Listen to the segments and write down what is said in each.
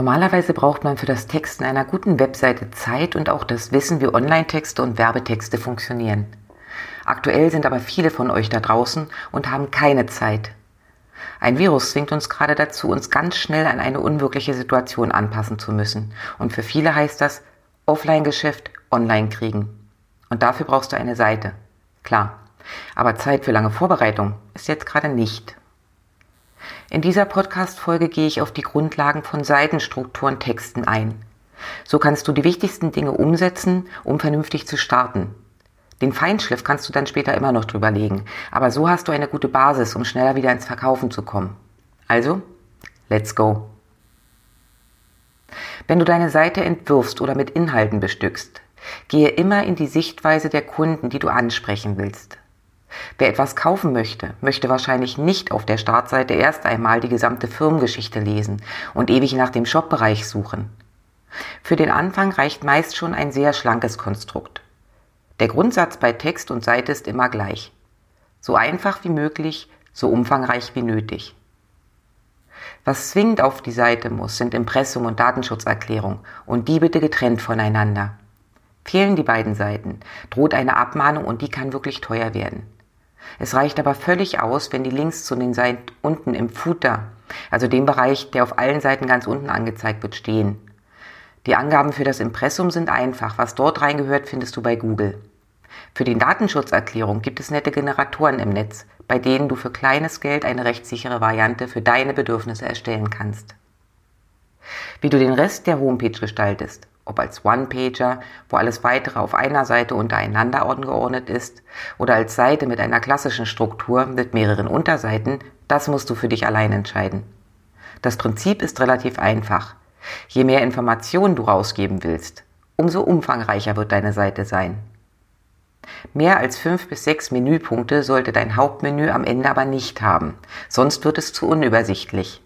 Normalerweise braucht man für das Texten einer guten Webseite Zeit und auch das Wissen, wie Online-Texte und Werbetexte funktionieren. Aktuell sind aber viele von euch da draußen und haben keine Zeit. Ein Virus zwingt uns gerade dazu, uns ganz schnell an eine unwirkliche Situation anpassen zu müssen. Und für viele heißt das Offline-Geschäft online kriegen. Und dafür brauchst du eine Seite. Klar. Aber Zeit für lange Vorbereitung ist jetzt gerade nicht. In dieser Podcast-Folge gehe ich auf die Grundlagen von Seitenstrukturen Texten ein. So kannst du die wichtigsten Dinge umsetzen, um vernünftig zu starten. Den Feinschliff kannst du dann später immer noch drüber legen, aber so hast du eine gute Basis, um schneller wieder ins Verkaufen zu kommen. Also, let's go. Wenn du deine Seite entwirfst oder mit Inhalten bestückst, gehe immer in die Sichtweise der Kunden, die du ansprechen willst. Wer etwas kaufen möchte, möchte wahrscheinlich nicht auf der Startseite erst einmal die gesamte Firmengeschichte lesen und ewig nach dem Shopbereich suchen. Für den Anfang reicht meist schon ein sehr schlankes Konstrukt. Der Grundsatz bei Text und Seite ist immer gleich. So einfach wie möglich, so umfangreich wie nötig. Was zwingend auf die Seite muss, sind Impressum und Datenschutzerklärung und die bitte getrennt voneinander. Fehlen die beiden Seiten, droht eine Abmahnung und die kann wirklich teuer werden. Es reicht aber völlig aus, wenn die Links zu den Seiten unten im Footer, also dem Bereich, der auf allen Seiten ganz unten angezeigt wird, stehen. Die Angaben für das Impressum sind einfach. Was dort reingehört, findest du bei Google. Für die Datenschutzerklärung gibt es nette Generatoren im Netz, bei denen du für kleines Geld eine rechtssichere Variante für deine Bedürfnisse erstellen kannst. Wie du den Rest der Homepage gestaltest, ob als One-Pager, wo alles weitere auf einer Seite untereinander angeordnet ist, oder als Seite mit einer klassischen Struktur mit mehreren Unterseiten, das musst du für dich allein entscheiden. Das Prinzip ist relativ einfach. Je mehr Informationen du rausgeben willst, umso umfangreicher wird deine Seite sein. Mehr als fünf bis sechs Menüpunkte sollte dein Hauptmenü am Ende aber nicht haben, sonst wird es zu unübersichtlich.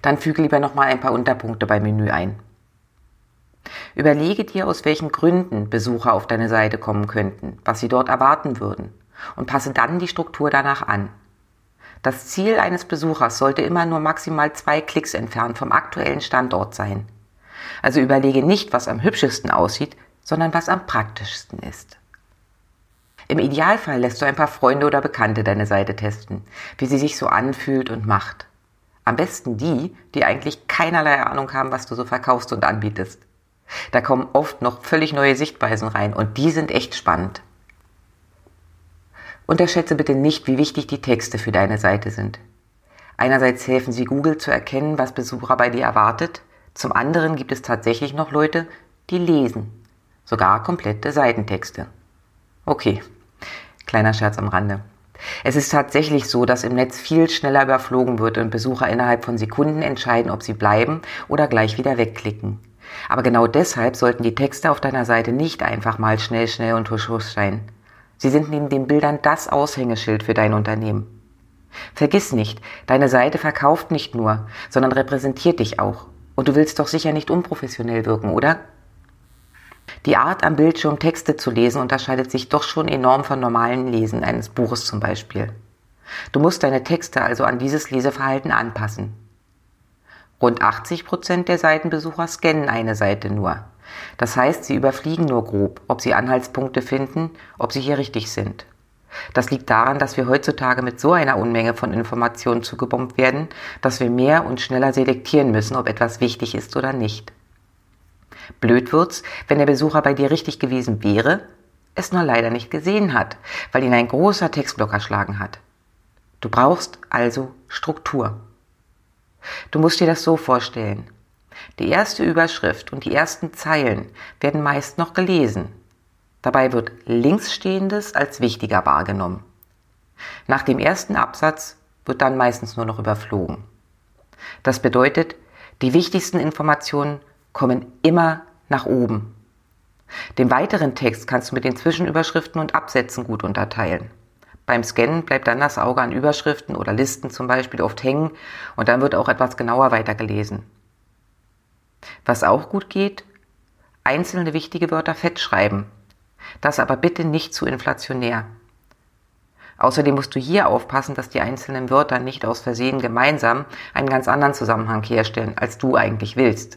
Dann füge lieber nochmal ein paar Unterpunkte beim Menü ein. Überlege dir, aus welchen Gründen Besucher auf deine Seite kommen könnten, was sie dort erwarten würden und passe dann die Struktur danach an. Das Ziel eines Besuchers sollte immer nur maximal zwei Klicks entfernt vom aktuellen Standort sein. Also überlege nicht, was am hübschesten aussieht, sondern was am praktischsten ist. Im Idealfall lässt du ein paar Freunde oder Bekannte deine Seite testen, wie sie sich so anfühlt und macht. Am besten die, die eigentlich keinerlei Ahnung haben, was du so verkaufst und anbietest. Da kommen oft noch völlig neue Sichtweisen rein und die sind echt spannend. Unterschätze bitte nicht, wie wichtig die Texte für deine Seite sind. Einerseits helfen sie Google zu erkennen, was Besucher bei dir erwartet. Zum anderen gibt es tatsächlich noch Leute, die lesen. Sogar komplette Seitentexte. Okay, kleiner Scherz am Rande. Es ist tatsächlich so, dass im Netz viel schneller überflogen wird und Besucher innerhalb von Sekunden entscheiden, ob sie bleiben oder gleich wieder wegklicken. Aber genau deshalb sollten die Texte auf deiner Seite nicht einfach mal schnell, schnell und husch, husch sein. Sie sind neben den Bildern das Aushängeschild für dein Unternehmen. Vergiss nicht, deine Seite verkauft nicht nur, sondern repräsentiert dich auch. Und du willst doch sicher nicht unprofessionell wirken, oder? Die Art am Bildschirm Texte zu lesen unterscheidet sich doch schon enorm von normalen Lesen eines Buches zum Beispiel. Du musst deine Texte also an dieses Leseverhalten anpassen. Rund 80 Prozent der Seitenbesucher scannen eine Seite nur. Das heißt, sie überfliegen nur grob, ob sie Anhaltspunkte finden, ob sie hier richtig sind. Das liegt daran, dass wir heutzutage mit so einer Unmenge von Informationen zugebombt werden, dass wir mehr und schneller selektieren müssen, ob etwas wichtig ist oder nicht. Blöd wird's, wenn der Besucher bei dir richtig gewesen wäre, es nur leider nicht gesehen hat, weil ihn ein großer Textblock erschlagen hat. Du brauchst also Struktur. Du musst dir das so vorstellen. Die erste Überschrift und die ersten Zeilen werden meist noch gelesen. Dabei wird linksstehendes als wichtiger wahrgenommen. Nach dem ersten Absatz wird dann meistens nur noch überflogen. Das bedeutet, die wichtigsten Informationen kommen immer nach oben. Den weiteren Text kannst du mit den Zwischenüberschriften und Absätzen gut unterteilen. Beim Scannen bleibt dann das Auge an Überschriften oder Listen zum Beispiel oft hängen und dann wird auch etwas genauer weitergelesen. Was auch gut geht, einzelne wichtige Wörter fett schreiben. Das aber bitte nicht zu inflationär. Außerdem musst du hier aufpassen, dass die einzelnen Wörter nicht aus Versehen gemeinsam einen ganz anderen Zusammenhang herstellen, als du eigentlich willst.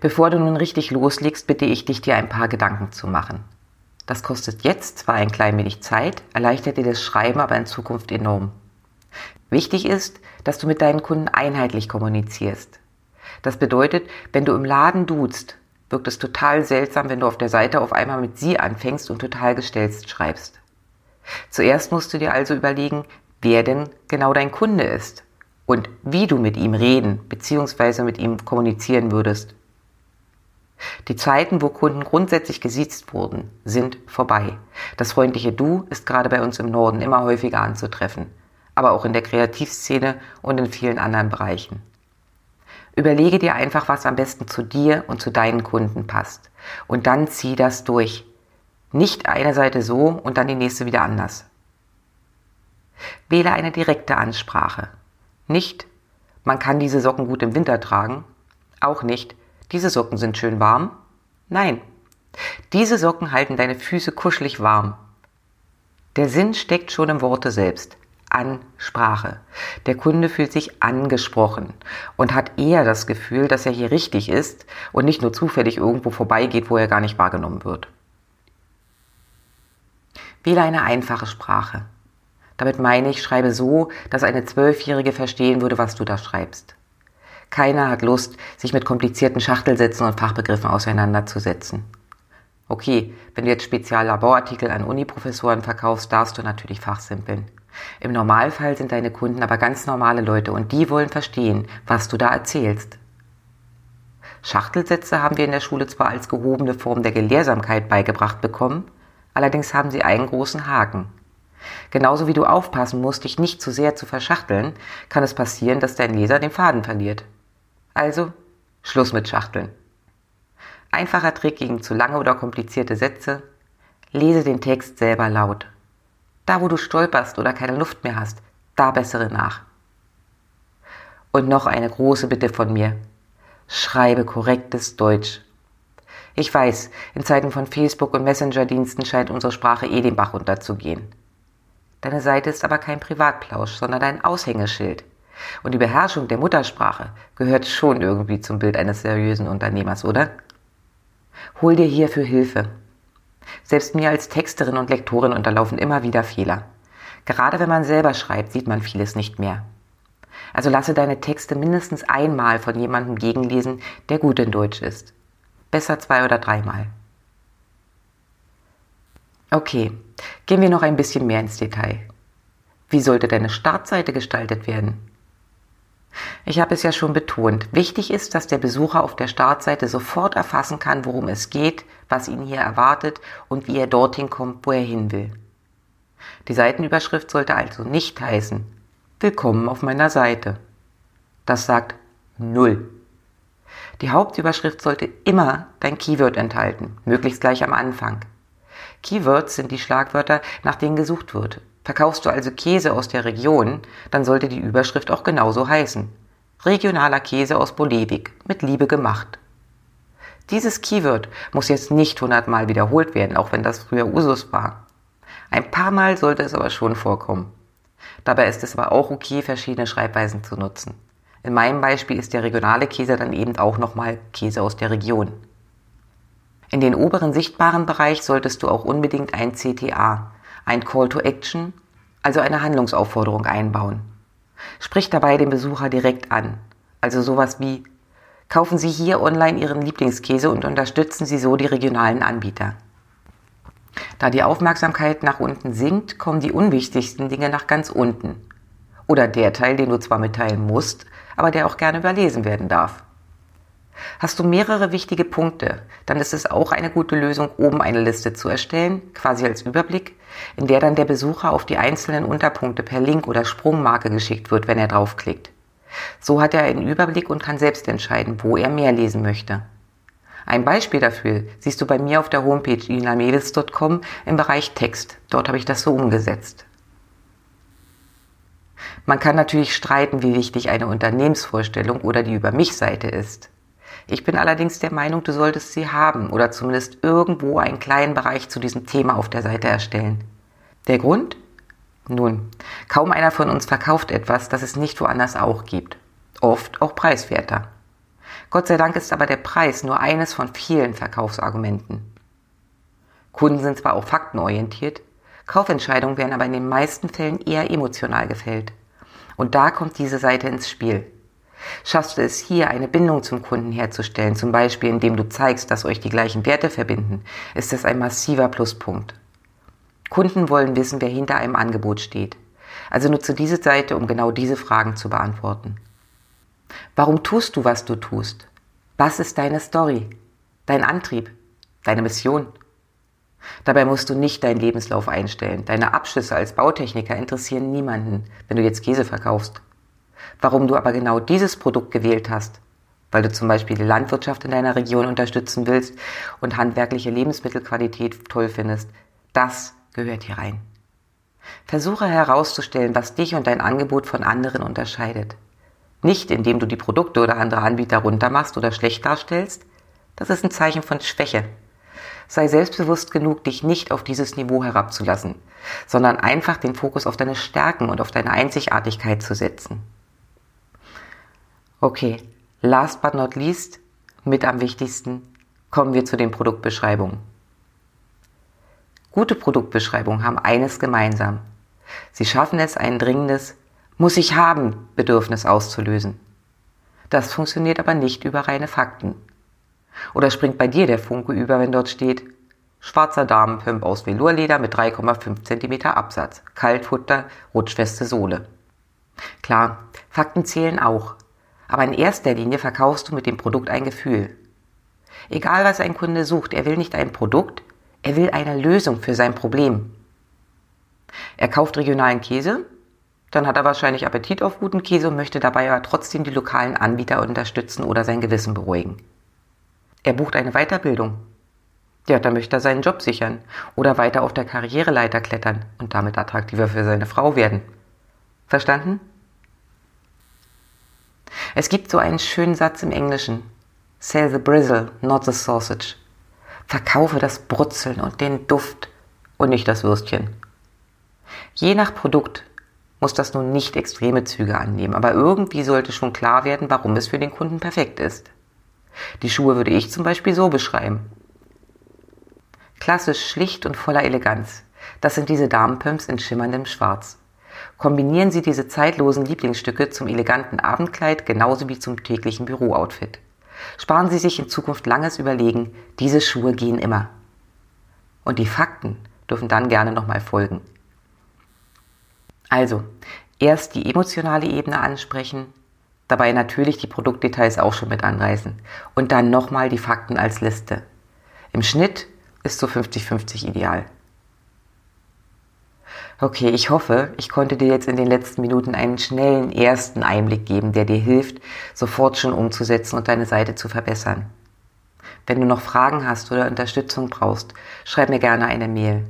Bevor du nun richtig loslegst, bitte ich dich, dir ein paar Gedanken zu machen. Das kostet jetzt zwar ein klein wenig Zeit, erleichtert dir das Schreiben aber in Zukunft enorm. Wichtig ist, dass du mit deinen Kunden einheitlich kommunizierst. Das bedeutet, wenn du im Laden duzt, wirkt es total seltsam, wenn du auf der Seite auf einmal mit sie anfängst und total gestelzt schreibst. Zuerst musst du dir also überlegen, wer denn genau dein Kunde ist und wie du mit ihm reden bzw. mit ihm kommunizieren würdest. Die Zeiten, wo Kunden grundsätzlich gesiezt wurden, sind vorbei. Das freundliche Du ist gerade bei uns im Norden immer häufiger anzutreffen, aber auch in der Kreativszene und in vielen anderen Bereichen. Überlege dir einfach, was am besten zu dir und zu deinen Kunden passt. Und dann zieh das durch. Nicht eine Seite so und dann die nächste wieder anders. Wähle eine direkte Ansprache. Nicht, man kann diese Socken gut im Winter tragen. Auch nicht, diese Socken sind schön warm. Nein, diese Socken halten deine Füße kuschelig warm. Der Sinn steckt schon im Worte selbst. Ansprache. Der Kunde fühlt sich angesprochen und hat eher das Gefühl, dass er hier richtig ist und nicht nur zufällig irgendwo vorbeigeht, wo er gar nicht wahrgenommen wird. Wähle eine einfache Sprache. Damit meine ich, schreibe so, dass eine Zwölfjährige verstehen würde, was du da schreibst. Keiner hat Lust, sich mit komplizierten Schachtelsätzen und Fachbegriffen auseinanderzusetzen. Okay, wenn du jetzt Speziallaborartikel an Uniprofessoren verkaufst, darfst du natürlich fachsimpeln. Im Normalfall sind deine Kunden aber ganz normale Leute und die wollen verstehen, was du da erzählst. Schachtelsätze haben wir in der Schule zwar als gehobene Form der Gelehrsamkeit beigebracht bekommen, allerdings haben sie einen großen Haken. Genauso wie du aufpassen musst, dich nicht zu sehr zu verschachteln, kann es passieren, dass dein Leser den Faden verliert. Also, Schluss mit Schachteln. Einfacher Trick gegen zu lange oder komplizierte Sätze. Lese den Text selber laut. Da, wo du stolperst oder keine Luft mehr hast, da bessere nach. Und noch eine große Bitte von mir. Schreibe korrektes Deutsch. Ich weiß, in Zeiten von Facebook und Messenger-Diensten scheint unsere Sprache eh den Bach runterzugehen. Deine Seite ist aber kein Privatplausch, sondern ein Aushängeschild. Und die Beherrschung der Muttersprache gehört schon irgendwie zum Bild eines seriösen Unternehmers, oder? Hol dir hierfür Hilfe. Selbst mir als Texterin und Lektorin unterlaufen immer wieder Fehler. Gerade wenn man selber schreibt, sieht man vieles nicht mehr. Also lasse deine Texte mindestens einmal von jemandem gegenlesen, der gut in Deutsch ist. Besser zwei oder dreimal. Okay, gehen wir noch ein bisschen mehr ins Detail. Wie sollte deine Startseite gestaltet werden? Ich habe es ja schon betont. Wichtig ist, dass der Besucher auf der Startseite sofort erfassen kann, worum es geht, was ihn hier erwartet und wie er dorthin kommt, wo er hin will. Die Seitenüberschrift sollte also nicht heißen Willkommen auf meiner Seite. Das sagt null. Die Hauptüberschrift sollte immer dein Keyword enthalten, möglichst gleich am Anfang. Keywords sind die Schlagwörter, nach denen gesucht wird. Verkaufst du also Käse aus der Region, dann sollte die Überschrift auch genauso heißen. Regionaler Käse aus Bolewik, mit Liebe gemacht. Dieses Keyword muss jetzt nicht hundertmal wiederholt werden, auch wenn das früher Usus war. Ein paar Mal sollte es aber schon vorkommen. Dabei ist es aber auch okay, verschiedene Schreibweisen zu nutzen. In meinem Beispiel ist der regionale Käse dann eben auch nochmal Käse aus der Region. In den oberen sichtbaren Bereich solltest du auch unbedingt ein CTA, ein Call to Action, also eine Handlungsaufforderung einbauen. Sprich dabei den Besucher direkt an, also sowas wie Kaufen Sie hier online Ihren Lieblingskäse und unterstützen Sie so die regionalen Anbieter. Da die Aufmerksamkeit nach unten sinkt, kommen die unwichtigsten Dinge nach ganz unten. Oder der Teil, den du zwar mitteilen musst, aber der auch gerne überlesen werden darf. Hast du mehrere wichtige Punkte, dann ist es auch eine gute Lösung, oben eine Liste zu erstellen, quasi als Überblick, in der dann der Besucher auf die einzelnen Unterpunkte per Link oder Sprungmarke geschickt wird, wenn er draufklickt. So hat er einen Überblick und kann selbst entscheiden, wo er mehr lesen möchte. Ein Beispiel dafür siehst du bei mir auf der Homepage inamelis.com im Bereich Text. Dort habe ich das so umgesetzt. Man kann natürlich streiten, wie wichtig eine Unternehmensvorstellung oder die Über mich Seite ist. Ich bin allerdings der Meinung, du solltest sie haben oder zumindest irgendwo einen kleinen Bereich zu diesem Thema auf der Seite erstellen. Der Grund? Nun, kaum einer von uns verkauft etwas, das es nicht woanders auch gibt. Oft auch preiswerter. Gott sei Dank ist aber der Preis nur eines von vielen Verkaufsargumenten. Kunden sind zwar auch faktenorientiert, Kaufentscheidungen werden aber in den meisten Fällen eher emotional gefällt. Und da kommt diese Seite ins Spiel. Schaffst du es hier, eine Bindung zum Kunden herzustellen, zum Beispiel indem du zeigst, dass euch die gleichen Werte verbinden, ist das ein massiver Pluspunkt. Kunden wollen wissen, wer hinter einem Angebot steht. Also nutze diese Seite, um genau diese Fragen zu beantworten. Warum tust du, was du tust? Was ist deine Story? Dein Antrieb? Deine Mission? Dabei musst du nicht deinen Lebenslauf einstellen. Deine Abschlüsse als Bautechniker interessieren niemanden, wenn du jetzt Käse verkaufst. Warum du aber genau dieses Produkt gewählt hast, weil du zum Beispiel die Landwirtschaft in deiner Region unterstützen willst und handwerkliche Lebensmittelqualität toll findest, das gehört hier rein. Versuche herauszustellen, was dich und dein Angebot von anderen unterscheidet. Nicht indem du die Produkte oder andere Anbieter runtermachst oder schlecht darstellst. Das ist ein Zeichen von Schwäche. Sei selbstbewusst genug, dich nicht auf dieses Niveau herabzulassen, sondern einfach den Fokus auf deine Stärken und auf deine Einzigartigkeit zu setzen. Okay, last but not least, mit am wichtigsten, kommen wir zu den Produktbeschreibungen. Gute Produktbeschreibungen haben eines gemeinsam. Sie schaffen es, ein dringendes Muss ich haben Bedürfnis auszulösen. Das funktioniert aber nicht über reine Fakten. Oder springt bei dir der Funke über, wenn dort steht, schwarzer Damenpimp aus Velurleder mit 3,5 cm Absatz, Kaltfutter, rutschfeste Sohle. Klar, Fakten zählen auch, aber in erster Linie verkaufst du mit dem Produkt ein Gefühl. Egal was ein Kunde sucht, er will nicht ein Produkt, er will eine Lösung für sein Problem. Er kauft regionalen Käse, dann hat er wahrscheinlich Appetit auf guten Käse und möchte dabei aber trotzdem die lokalen Anbieter unterstützen oder sein Gewissen beruhigen. Er bucht eine Weiterbildung. Ja, dann möchte er seinen Job sichern oder weiter auf der Karriereleiter klettern und damit attraktiver für seine Frau werden. Verstanden? Es gibt so einen schönen Satz im Englischen. Sell the bristle, not the sausage. Verkaufe das Brutzeln und den Duft und nicht das Würstchen. Je nach Produkt muss das nun nicht extreme Züge annehmen, aber irgendwie sollte schon klar werden, warum es für den Kunden perfekt ist. Die Schuhe würde ich zum Beispiel so beschreiben. Klassisch schlicht und voller Eleganz. Das sind diese Damenpumps in schimmerndem Schwarz. Kombinieren Sie diese zeitlosen Lieblingsstücke zum eleganten Abendkleid genauso wie zum täglichen Bürooutfit. Sparen Sie sich in Zukunft langes Überlegen, diese Schuhe gehen immer. Und die Fakten dürfen dann gerne nochmal folgen. Also, erst die emotionale Ebene ansprechen, Dabei natürlich die Produktdetails auch schon mit anreißen. Und dann nochmal die Fakten als Liste. Im Schnitt ist so 50-50 ideal. Okay, ich hoffe, ich konnte dir jetzt in den letzten Minuten einen schnellen ersten Einblick geben, der dir hilft, sofort schon umzusetzen und deine Seite zu verbessern. Wenn du noch Fragen hast oder Unterstützung brauchst, schreib mir gerne eine Mail.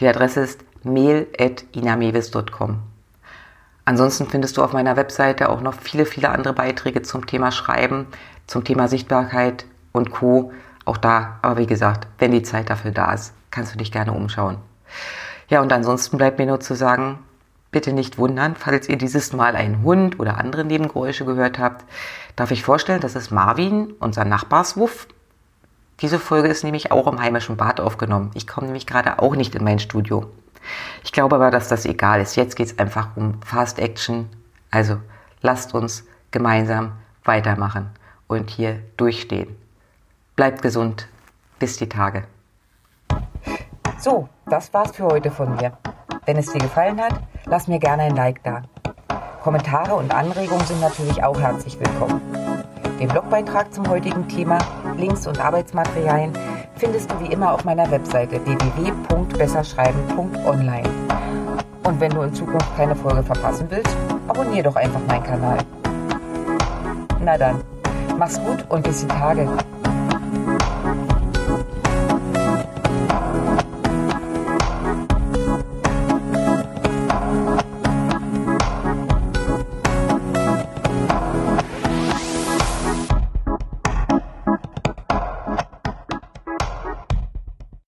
Die Adresse ist mail.inamevis.com. Ansonsten findest du auf meiner Webseite auch noch viele, viele andere Beiträge zum Thema Schreiben, zum Thema Sichtbarkeit und Co. Auch da, aber wie gesagt, wenn die Zeit dafür da ist, kannst du dich gerne umschauen. Ja, und ansonsten bleibt mir nur zu sagen, bitte nicht wundern, falls ihr dieses Mal einen Hund oder andere Nebengeräusche gehört habt. Darf ich vorstellen, das ist Marvin, unser Nachbarswuff. Diese Folge ist nämlich auch im heimischen Bad aufgenommen. Ich komme nämlich gerade auch nicht in mein Studio. Ich glaube aber, dass das egal ist. Jetzt geht es einfach um Fast Action. Also lasst uns gemeinsam weitermachen und hier durchstehen. Bleibt gesund. Bis die Tage. So, das war's für heute von mir. Wenn es dir gefallen hat, lass mir gerne ein Like da. Kommentare und Anregungen sind natürlich auch herzlich willkommen. Den Blogbeitrag zum heutigen Thema, Links und Arbeitsmaterialien findest du wie immer auf meiner Webseite www.besserschreiben.online. Und wenn du in Zukunft keine Folge verpassen willst, abonniere doch einfach meinen Kanal. Na dann, mach's gut und bis die Tage.